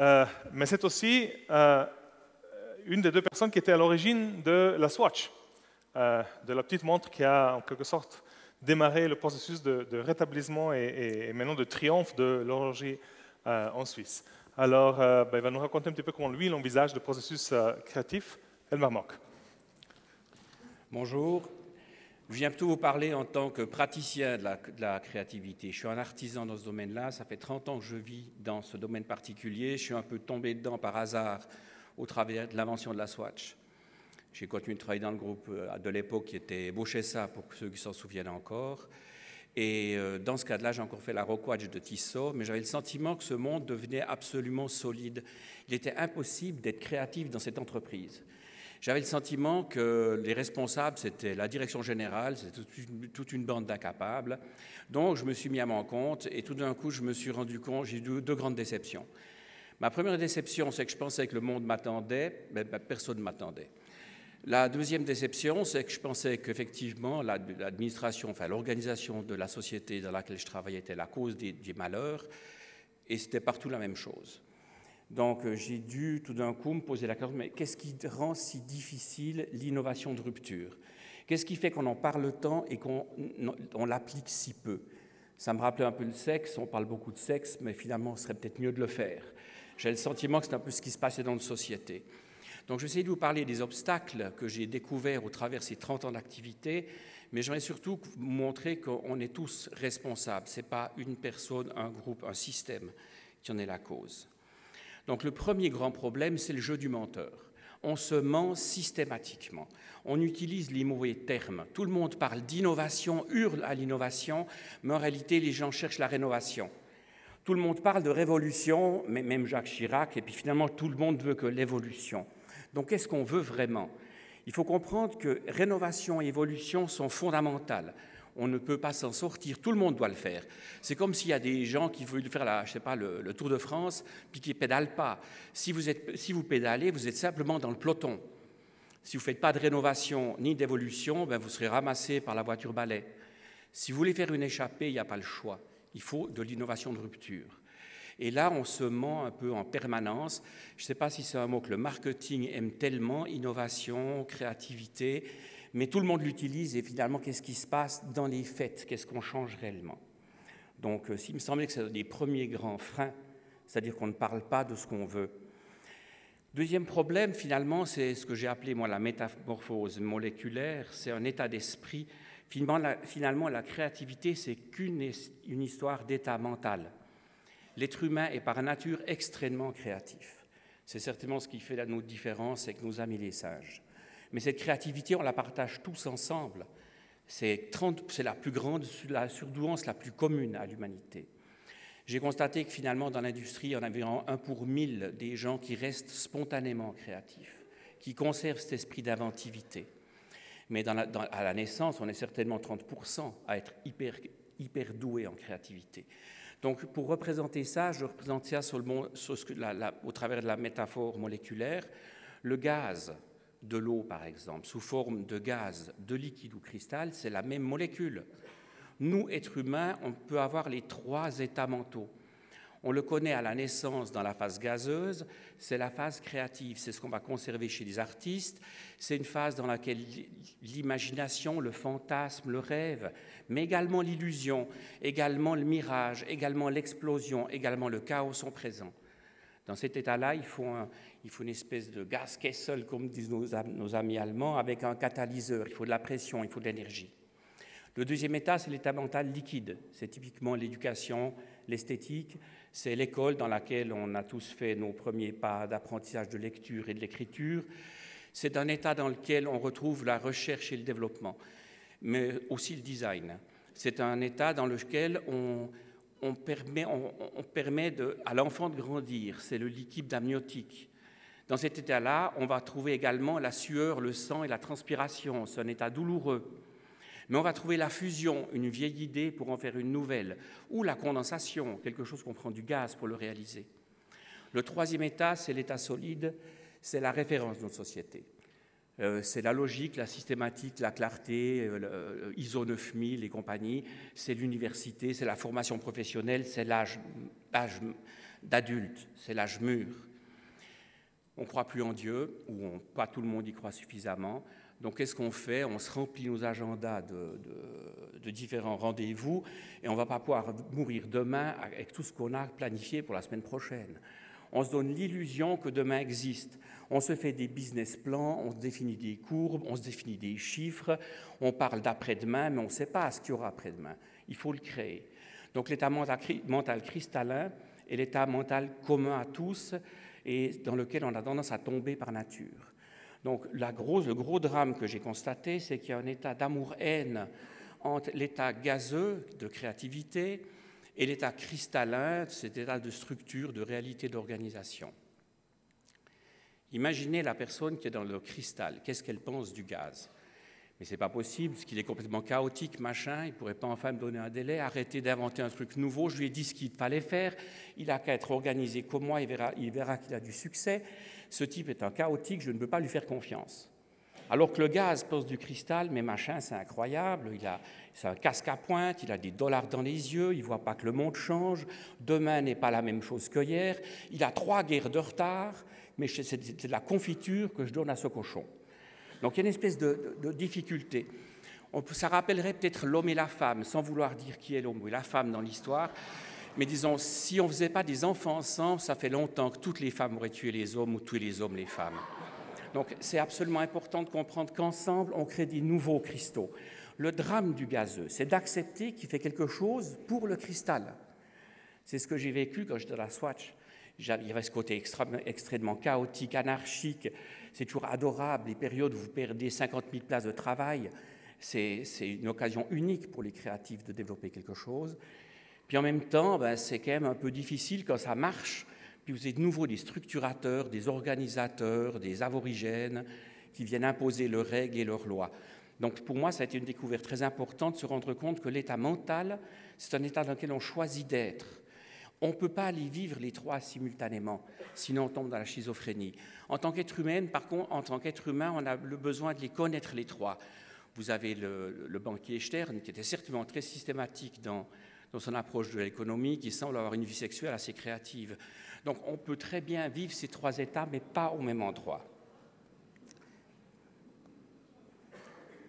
Euh, mais c'est aussi euh, une des deux personnes qui était à l'origine de la Swatch, euh, de la petite montre qui a en quelque sorte démarré le processus de, rétablissement et, maintenant de triomphe de l'horlogerie en Suisse. Alors, ben, il va nous raconter un petit peu comment lui, il envisage le processus créatif. Elmar Mock. Bonjour, je viens plutôt vous parler en tant que praticien de la, créativité. Je suis un artisan dans ce domaine-là. Ça fait 30 ans que je vis dans ce domaine particulier. Je suis un peu tombé dedans par hasard au travers de l'invention de la Swatch. J'ai continué de travailler dans le groupe euh, de l'époque qui était ça pour ceux qui s'en souviennent encore. Et euh, dans ce cas-là, j'ai encore fait la Rockwatch de Tissot, mais j'avais le sentiment que ce monde devenait absolument solide. Il était impossible d'être créatif dans cette entreprise. J'avais le sentiment que les responsables, c'était la direction générale, c'était toute, une bande d'incapables. Donc, je me suis mis à mon compte et tout d'un coup, je me suis rendu compte, j'ai eu deux, grandes déceptions. Ma première déception, c'est que je pensais que le monde m'attendait, mais personne ne m'attendait. La deuxième déception, c'est que je pensais qu'effectivement, l'administration, enfin l'organisation de la société dans laquelle je travaillais était la cause des malheurs, et c'était partout la même chose. Donc euh, j'ai dû tout d'un coup me poser la question, mais qu'est-ce qui rend si difficile l'innovation de rupture? Qu'est-ce qui fait qu'on en parle tant et qu'on l'applique si peu? Ça me rappelait un peu le sexe, on parle beaucoup de sexe, mais finalement, ce serait peut-être mieux de le faire. J'ai le sentiment que c'est un peu ce qui se passait dans notre société. Donc j'essaie de vous parler des obstacles que j'ai découverts au travers ces 30 ans d'activité, mais j'aimerais surtout vous montrer qu'on est tous responsables. Ce n'est pas une personne, un groupe, un système qui en est la cause. Donc le premier grand problème, c'est le jeu du menteur. On se ment systématiquement. On utilise les mauvais termes. Tout le monde parle d'innovation, hurle à l'innovation, mais en réalité, les gens cherchent la rénovation. Tout le monde parle de révolution, mais même Jacques Chirac, et puis finalement, tout le monde veut que l'évolution. Donc, qu'est-ce qu'on veut vraiment? Il faut comprendre que rénovation et évolution sont fondamentales on ne peut pas s'en sortir. Tout le monde doit le faire. C'est comme s'il y a des gens qui veulent faire la, je sais pas, le, Tour de France, puis qui ne pédalent pas. Si vous, êtes, si vous pédalez, vous êtes simplement dans le peloton. Si vous ne faites pas de rénovation ni d'évolution, ben vous serez ramassé par la voiture balai. Si vous voulez faire une échappée, il n'y a pas le choix. Il faut de l'innovation de rupture. Et là, on se ment un peu en permanence. Je ne sais pas si c'est un mot que le marketing aime tellement, innovation, créativité mais tout le monde l'utilise et finalement, qu'est-ce qui se passe dans les faits Qu'est-ce qu'on change réellement? Donc, euh, s'il me semblait que c'est des premiers grands freins, c'est-à-dire qu'on ne parle pas de ce qu'on veut. Deuxième problème, finalement, c'est ce que j'ai appelé moi la métamorphose moléculaire, c'est un état d'esprit. Finalement la, finalement, la créativité, c'est qu'une une histoire d'état mental. L'être humain est par nature extrêmement créatif. C'est certainement ce qui fait la, notre différence avec nos amis les sages. Mais cette créativité, on la partage tous ensemble. C'est la plus grande, la surdouance la plus commune à l'humanité. J'ai constaté que finalement, dans l'industrie, on avait un pour mille des gens qui restent spontanément créatifs, qui conservent cet esprit d'inventivité. Mais à la naissance, on est certainement 30% à être hyper, hyper doué en créativité. Donc, pour représenter ça, je représente ça au travers de la métaphore moléculaire. Le gaz, de l'eau, par exemple, sous forme de gaz, de liquide ou cristal, c'est la même molécule. Nous, êtres humains, on peut avoir les trois états mentaux. On le connaît à la naissance dans la phase gazeuse, c'est la phase créative, c'est ce qu'on va conserver chez les artistes, c'est une phase dans laquelle l'imagination, le fantasme, le rêve, mais également l'illusion, également le mirage, également l'explosion, également le chaos sont présents. Dans cet état-là, il faut une espèce de gaz Kessel, comme disent nos, amis allemands, avec un catalyseur. Il faut de la pression, il faut de l'énergie. Le deuxième état, c'est l'état mental liquide. C'est typiquement l'éducation, l'esthétique. C'est l'école dans laquelle on a tous fait nos premiers pas d'apprentissage de lecture et de l'écriture. C'est un état dans lequel on retrouve la recherche et le développement, mais aussi le design. C'est un état dans lequel on, on permet à l'enfant de grandir. C'est le liquide amniotique. Dans cet état-là, on va trouver également la sueur, le sang et la transpiration. C'est un état douloureux. Mais on va trouver la fusion, une vieille idée pour en faire une nouvelle, ou la condensation, quelque chose qu'on prend du gaz pour le réaliser. Le troisième état, c'est l'état solide, c'est la référence de notre société. Euh, c'est la logique, la systématique, la clarté, euh, euh, ISO 9000 et compagnie, c'est l'université, c'est la formation professionnelle, c'est l'âge d'adultes, c'est l'âge mûr. On ne croit plus en Dieu, ou pas tout le monde y croit suffisamment. Donc qu'est-ce qu'on fait? On se remplit nos agendas de, de différents rendez-vous et on ne va pas pouvoir mourir demain avec tout ce qu'on a planifié pour la semaine prochaine. On se donne l'illusion que demain existe. On se fait des business plans, on se définit des courbes, on se définit des chiffres, on parle d'après-demain, mais on ne sait pas ce qu'il y aura après-demain. Il faut le créer. Donc l'état mental cristallin est l'état mental commun à tous et dans lequel on a tendance à tomber par nature. Donc la grosse, le gros drame que j'ai constaté, c'est qu'il y a un état d'amour-haine entre l'état gazeux de créativité et l'état cristallin, cet état de structure, de réalité d'organisation. Imaginez la personne qui est dans le cristal, qu'est-ce qu'elle pense du gaz? Mais c'est pas possible, parce qu'il est complètement chaotique, machin, il pourrait pas enfin me donner un délai, arrêter d'inventer un truc nouveau, je lui ai dit ce qu'il fallait faire, il a qu'à être organisé comme moi, il verra, il verra qu'il a du succès. Ce type est un chaotique, je ne peux pas lui faire confiance. Alors que le gaz pose du cristal, mais machin, c'est incroyable, il a c'est un casque à pointe, il a des dollars dans les yeux, il voit pas que le monde change, demain n'est pas la même chose que hier, il a trois guerres de retard, mais c'est de la confiture que je donne à ce cochon. Donc il y a une espèce de, difficulté. ça rappellerait peut-être l'homme et la femme, sans vouloir dire qui est l'homme et la femme dans l'histoire. Mais disons, si on ne faisait pas des enfants ensemble, ça fait longtemps que toutes les femmes auraient tué les hommes ou tué les hommes les femmes. Donc c'est absolument important de comprendre qu'ensemble, on crée des nouveaux cristaux. Le drame du gazeux, c'est d'accepter qu'il fait quelque chose pour le cristal. C'est ce que j'ai vécu quand j'étais à la Swatch. Il y avait ce côté extrêmement chaotique, anarchique. C'est toujours adorable, les périodes où vous perdez 50 000 places de travail. C'est une occasion unique pour les créatifs de développer quelque chose. Puis en même temps, ben, c'est quand même un peu difficile quand ça marche puis vous êtes de nouveau des structurateurs, des organisateurs, des aborigènes qui viennent imposer leurs règles et leurs lois. Donc pour moi, ça a été une découverte très importante de se rendre compte que l'état mental, c'est un état dans lequel on choisit d'être. On ne peut pas aller vivre les trois simultanément, sinon on tombe dans la schizophrénie. En tant qu'être humain, par contre, en tant qu'être humain, on a le besoin de les connaître les trois. Vous avez le, le banquier Stern, qui était certainement très systématique dans, dans son approche de l'économie, qui semble avoir une vie sexuelle assez créative. Donc on peut très bien vivre ces trois états, mais pas au même endroit.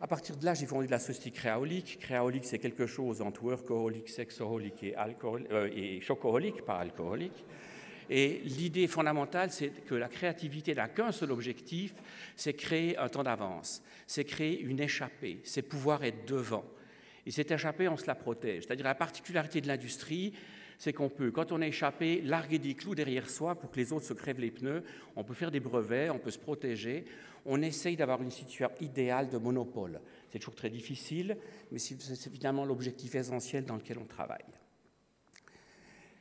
À partir de là, j'ai fondé la société créaolique. Créaolique, c'est quelque chose entre workaholic, sexaholic et, euh, et chocoholique, pas alcoolique. Et l'idée fondamentale, c'est que la créativité n'a qu'un seul objectif, c'est créer un temps d'avance, c'est créer une échappée, c'est pouvoir être devant. Et cette échappée, on se la protège. C'est-à-dire la particularité de l'industrie, c'est qu'on peut, quand on a échappé, larguer des clous derrière soi pour que les autres se crèvent les pneus. On peut faire des brevets, on peut se protéger. On essaye d'avoir une situation idéale de monopole. C'est toujours très difficile, mais c'est finalement l'objectif essentiel dans lequel on travaille.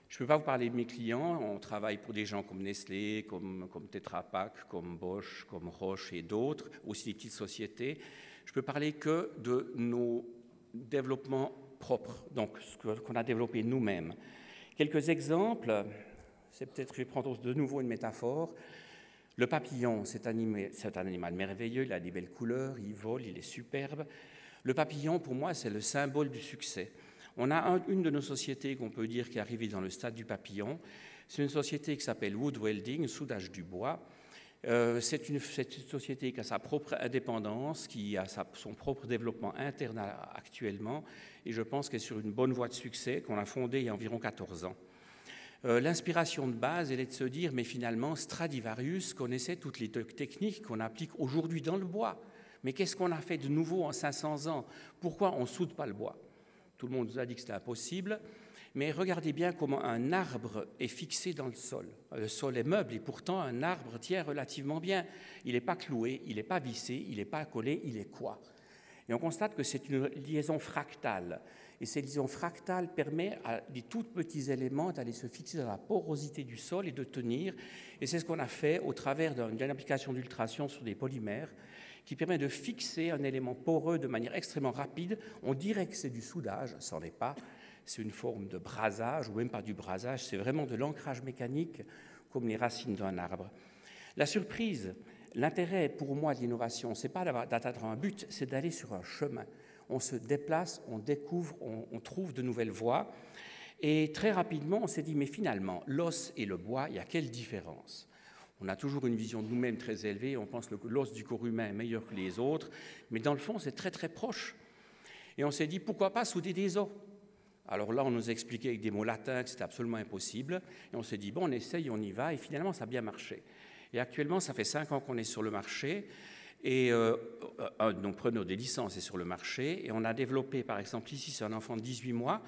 Je ne peux pas vous parler de mes clients. On travaille pour des gens comme Nestlé, comme, comme Tetra Pak, comme Bosch, comme Roche et d'autres, aussi des petites sociétés. Je peux parler que de nos développements propres, donc ce qu'on a développé nous-mêmes. Quelques exemples, c'est peut-être, je vais prendre de nouveau une métaphore. Le papillon, c'est un animal merveilleux, il a des belles couleurs, il vole, il est superbe. Le papillon, pour moi, c'est le symbole du succès. On a une de nos sociétés qu'on peut dire qui est arrivée dans le stade du papillon. C'est une société qui s'appelle Wood Welding, soudage du bois. Euh, c'est une, société qui a sa propre indépendance, qui a son propre développement interne actuellement, et je pense qu'elle est sur une bonne voie de succès, qu'on a fondée il y a environ 14 ans. Euh, l'inspiration de base, elle est de se dire, mais finalement, Stradivarius connaissait toutes les techniques qu'on applique aujourd'hui dans le bois. Mais qu'est-ce qu'on a fait de nouveau en 500 ans? Pourquoi on ne soude pas le bois? Tout le monde nous a dit que c'était impossible. Mais regardez bien comment un arbre est fixé dans le sol. Le sol est meuble et pourtant un arbre tient relativement bien. Il n'est pas cloué, il n'est pas vissé, il n'est pas collé, il est quoi? Et on constate que c'est une liaison fractale. Et cette liaison fractale permet à des tout petits éléments d'aller se fixer dans la porosité du sol et de tenir. Et c'est ce qu'on a fait au travers d'une application d'ultrason sur des polymères qui permet de fixer un élément poreux de manière extrêmement rapide. On dirait que c'est du soudage, ça n'en est pas c'est une forme de brasage, ou même pas du brasage, c'est vraiment de l'ancrage mécanique comme les racines d'un arbre. La surprise, l'intérêt pour moi de l'innovation, c'est pas d'atteindre un but, c'est d'aller sur un chemin. On se déplace, on découvre, on, trouve de nouvelles voies. Et très rapidement, on s'est dit, mais finalement, l'os et le bois, il y a quelle différence? On a toujours une vision de nous-mêmes très élevée, on pense que l'os du corps humain est meilleur que les autres, mais dans le fond, c'est très très proche. Et on s'est dit, pourquoi pas souder des os? Alors là, on nous expliquait avec des mots latins que c'était absolument impossible, et on s'est dit, bon, on essaye, on y va, et finalement, ça a bien marché. Et actuellement, ça fait cinq ans qu'on est sur le marché, et euh, euh, donc prenons des licences sur le marché, et on a développé, par exemple, ici, c'est un enfant de 18 mois,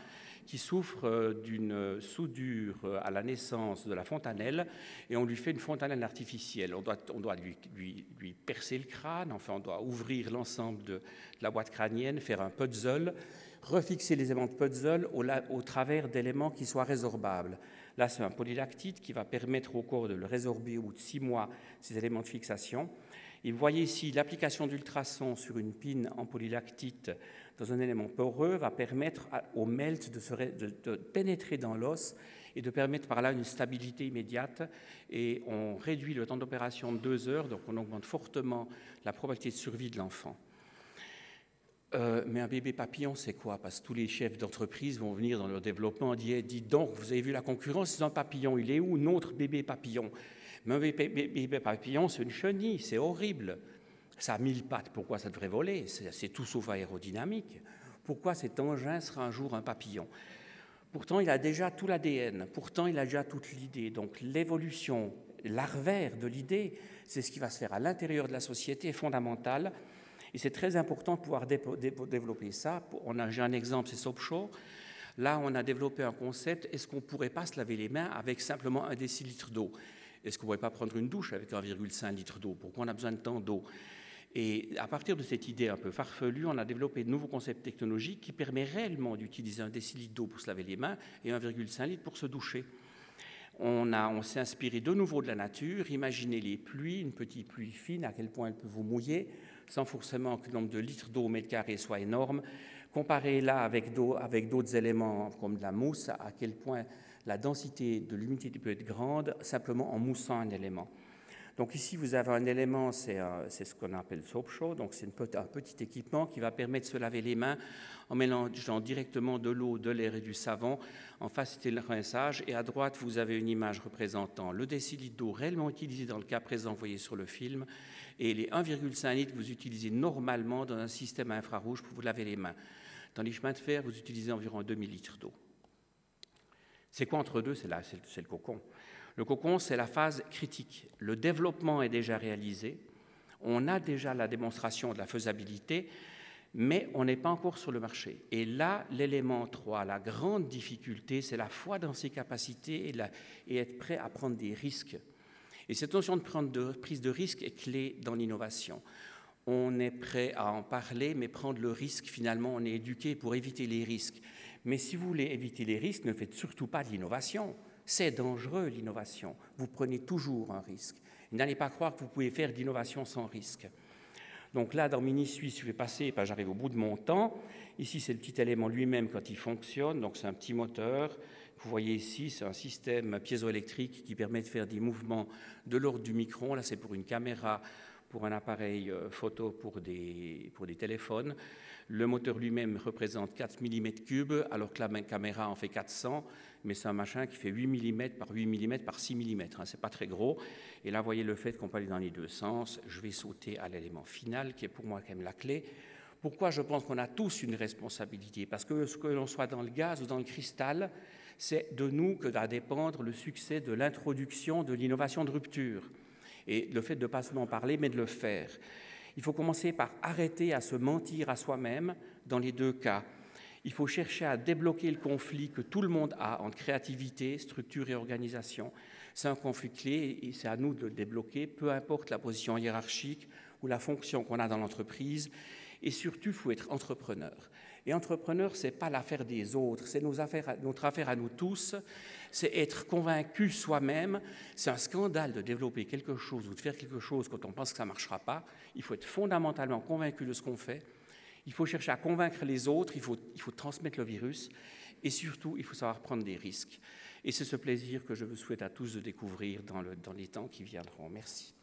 qui souffre euh, d'une soudure euh, à la naissance de la fontanelle et on lui fait une fontanelle artificielle. On doit, on doit lui, lui, percer le crâne, enfin on doit ouvrir l'ensemble de, la boîte crânienne, faire un puzzle, refixer les éléments de puzzle au, au travers d'éléments qui soient résorbables. Là, c'est un polylactite qui va permettre au corps de le résorber au bout de six mois, ces éléments de fixation. Et vous voyez ici l'application d'ultrasons sur une pine en polylactite dans un élément poreux va permettre au melt de, pénétrer dans l'os et de permettre par là une stabilité immédiate. Et on réduit le temps d'opération de deux heures, donc on augmente fortement la probabilité de survie de l'enfant. Euh, mais un bébé papillon, c'est quoi? Parce que tous les chefs d'entreprise vont venir dans leur développement dire Dis donc, vous avez vu la concurrence, c'est un papillon, il est où notre bébé papillon? Mais papillon, c'est une chenille, c'est horrible. Ça a mille pattes, pourquoi ça devrait voler? C'est tout sauf aérodynamique. Pourquoi cet engin sera un jour un papillon? Pourtant, il a déjà tout l'ADN, pourtant, il a déjà toute l'idée. Donc, l'évolution larvaire de l'idée, c'est ce qui va se faire à l'intérieur de la société, est fondamental. Et c'est très important de pouvoir développer ça. J'ai un exemple, c'est SoapShow. Là, on a développé un concept est-ce qu'on ne pourrait pas se laver les mains avec simplement un décilitre d'eau? Est-ce qu'on ne pourrait pas prendre une douche avec 1,5 litre d'eau? Pourquoi on a besoin de tant d'eau? Et à partir de cette idée un peu farfelue, on a développé de nouveaux concepts technologiques qui permettent réellement d'utiliser un décilitre d'eau pour se laver les mains et 1,5 litre pour se doucher. On, s'est inspiré de nouveau de la nature, imaginez les pluies, une petite pluie fine, à quel point elle peut vous mouiller, sans forcément que le nombre de litres d'eau au mètre carré soit énorme. Comparez là avec d'autres éléments comme de la mousse, à quel point la densité de l'humidité peut être grande simplement en moussant un élément. Donc ici, vous avez un élément, c'est ce qu'on appelle soap show, donc c'est un petit équipement qui va permettre de se laver les mains en mélangeant directement de l'eau, de l'air et du savon, en faciliter le rinçage. Et à droite, vous avez une image représentant le décilitre d'eau réellement utilisé dans le cas présent, voyez sur le film, et les 1,5 litres que vous utilisez normalement dans un système infrarouge pour vous laver les mains. Dans les chemins de fer, vous utilisez environ 2000 litres d'eau. C'est quoi entre deux? C'est le cocon. Le cocon, c'est la phase critique. Le développement est déjà réalisé, on a déjà la démonstration de la faisabilité, mais on n'est pas encore sur le marché. Et là, l'élément 3, la grande difficulté, c'est la foi dans ses capacités et, être prêt à prendre des risques. Et cette notion de, prendre de prise de risque est clé dans l'innovation. On est prêt à en parler, mais prendre le risque, finalement, on est éduqué pour éviter les risques. Mais si vous voulez éviter les risques, ne faites surtout pas de l'innovation. C'est dangereux l'innovation. Vous prenez toujours un risque. N'allez pas croire que vous pouvez faire d'innovation sans risque. Donc là, dans Mini Suisse, je vais passer, j'arrive au bout de mon temps. Ici, c'est le petit élément lui-même quand il fonctionne. Donc c'est un petit moteur. Vous voyez ici, c'est un système piézoélectrique qui permet de faire des mouvements de l'ordre du micron. Là, c'est pour une caméra, pour un appareil euh, photo, pour des, téléphones. Le moteur lui-même représente 4 mm3, alors que la caméra en fait 400 mais c'est un machin qui fait 8 mm par 8 mm par 6 mm. Hein, c'est pas très gros. Et là, voyez le fait qu'on peut aller dans les deux sens. Je vais sauter à l'élément final, qui est pour moi quand même la clé. Pourquoi je pense qu'on a tous une responsabilité? Parce que ce que l'on soit dans le gaz ou dans le cristal, c'est de nous que va dépendre le succès de l'introduction de l'innovation de rupture. Et le fait de ne pas seulement parler, mais de le faire. Il faut commencer par arrêter à se mentir à soi-même dans les deux cas. Il faut chercher à débloquer le conflit que tout le monde a entre créativité, structure et organisation. C'est un conflit clé et c'est à nous de le débloquer, peu importe la position hiérarchique ou la fonction qu'on a dans l'entreprise. Et surtout, il faut être entrepreneur. Et entrepreneur, ce n'est pas l'affaire des autres, c'est notre affaire à nous tous. C'est être convaincu soi-même. C'est un scandale de développer quelque chose ou de faire quelque chose quand on pense que ça ne marchera pas. Il faut être fondamentalement convaincu de ce qu'on fait il faut chercher à convaincre les autres, il faut, transmettre le virus, et surtout, il faut savoir prendre des risques. Et c'est ce plaisir que je vous souhaite à tous de découvrir dans les temps qui viendront. Merci.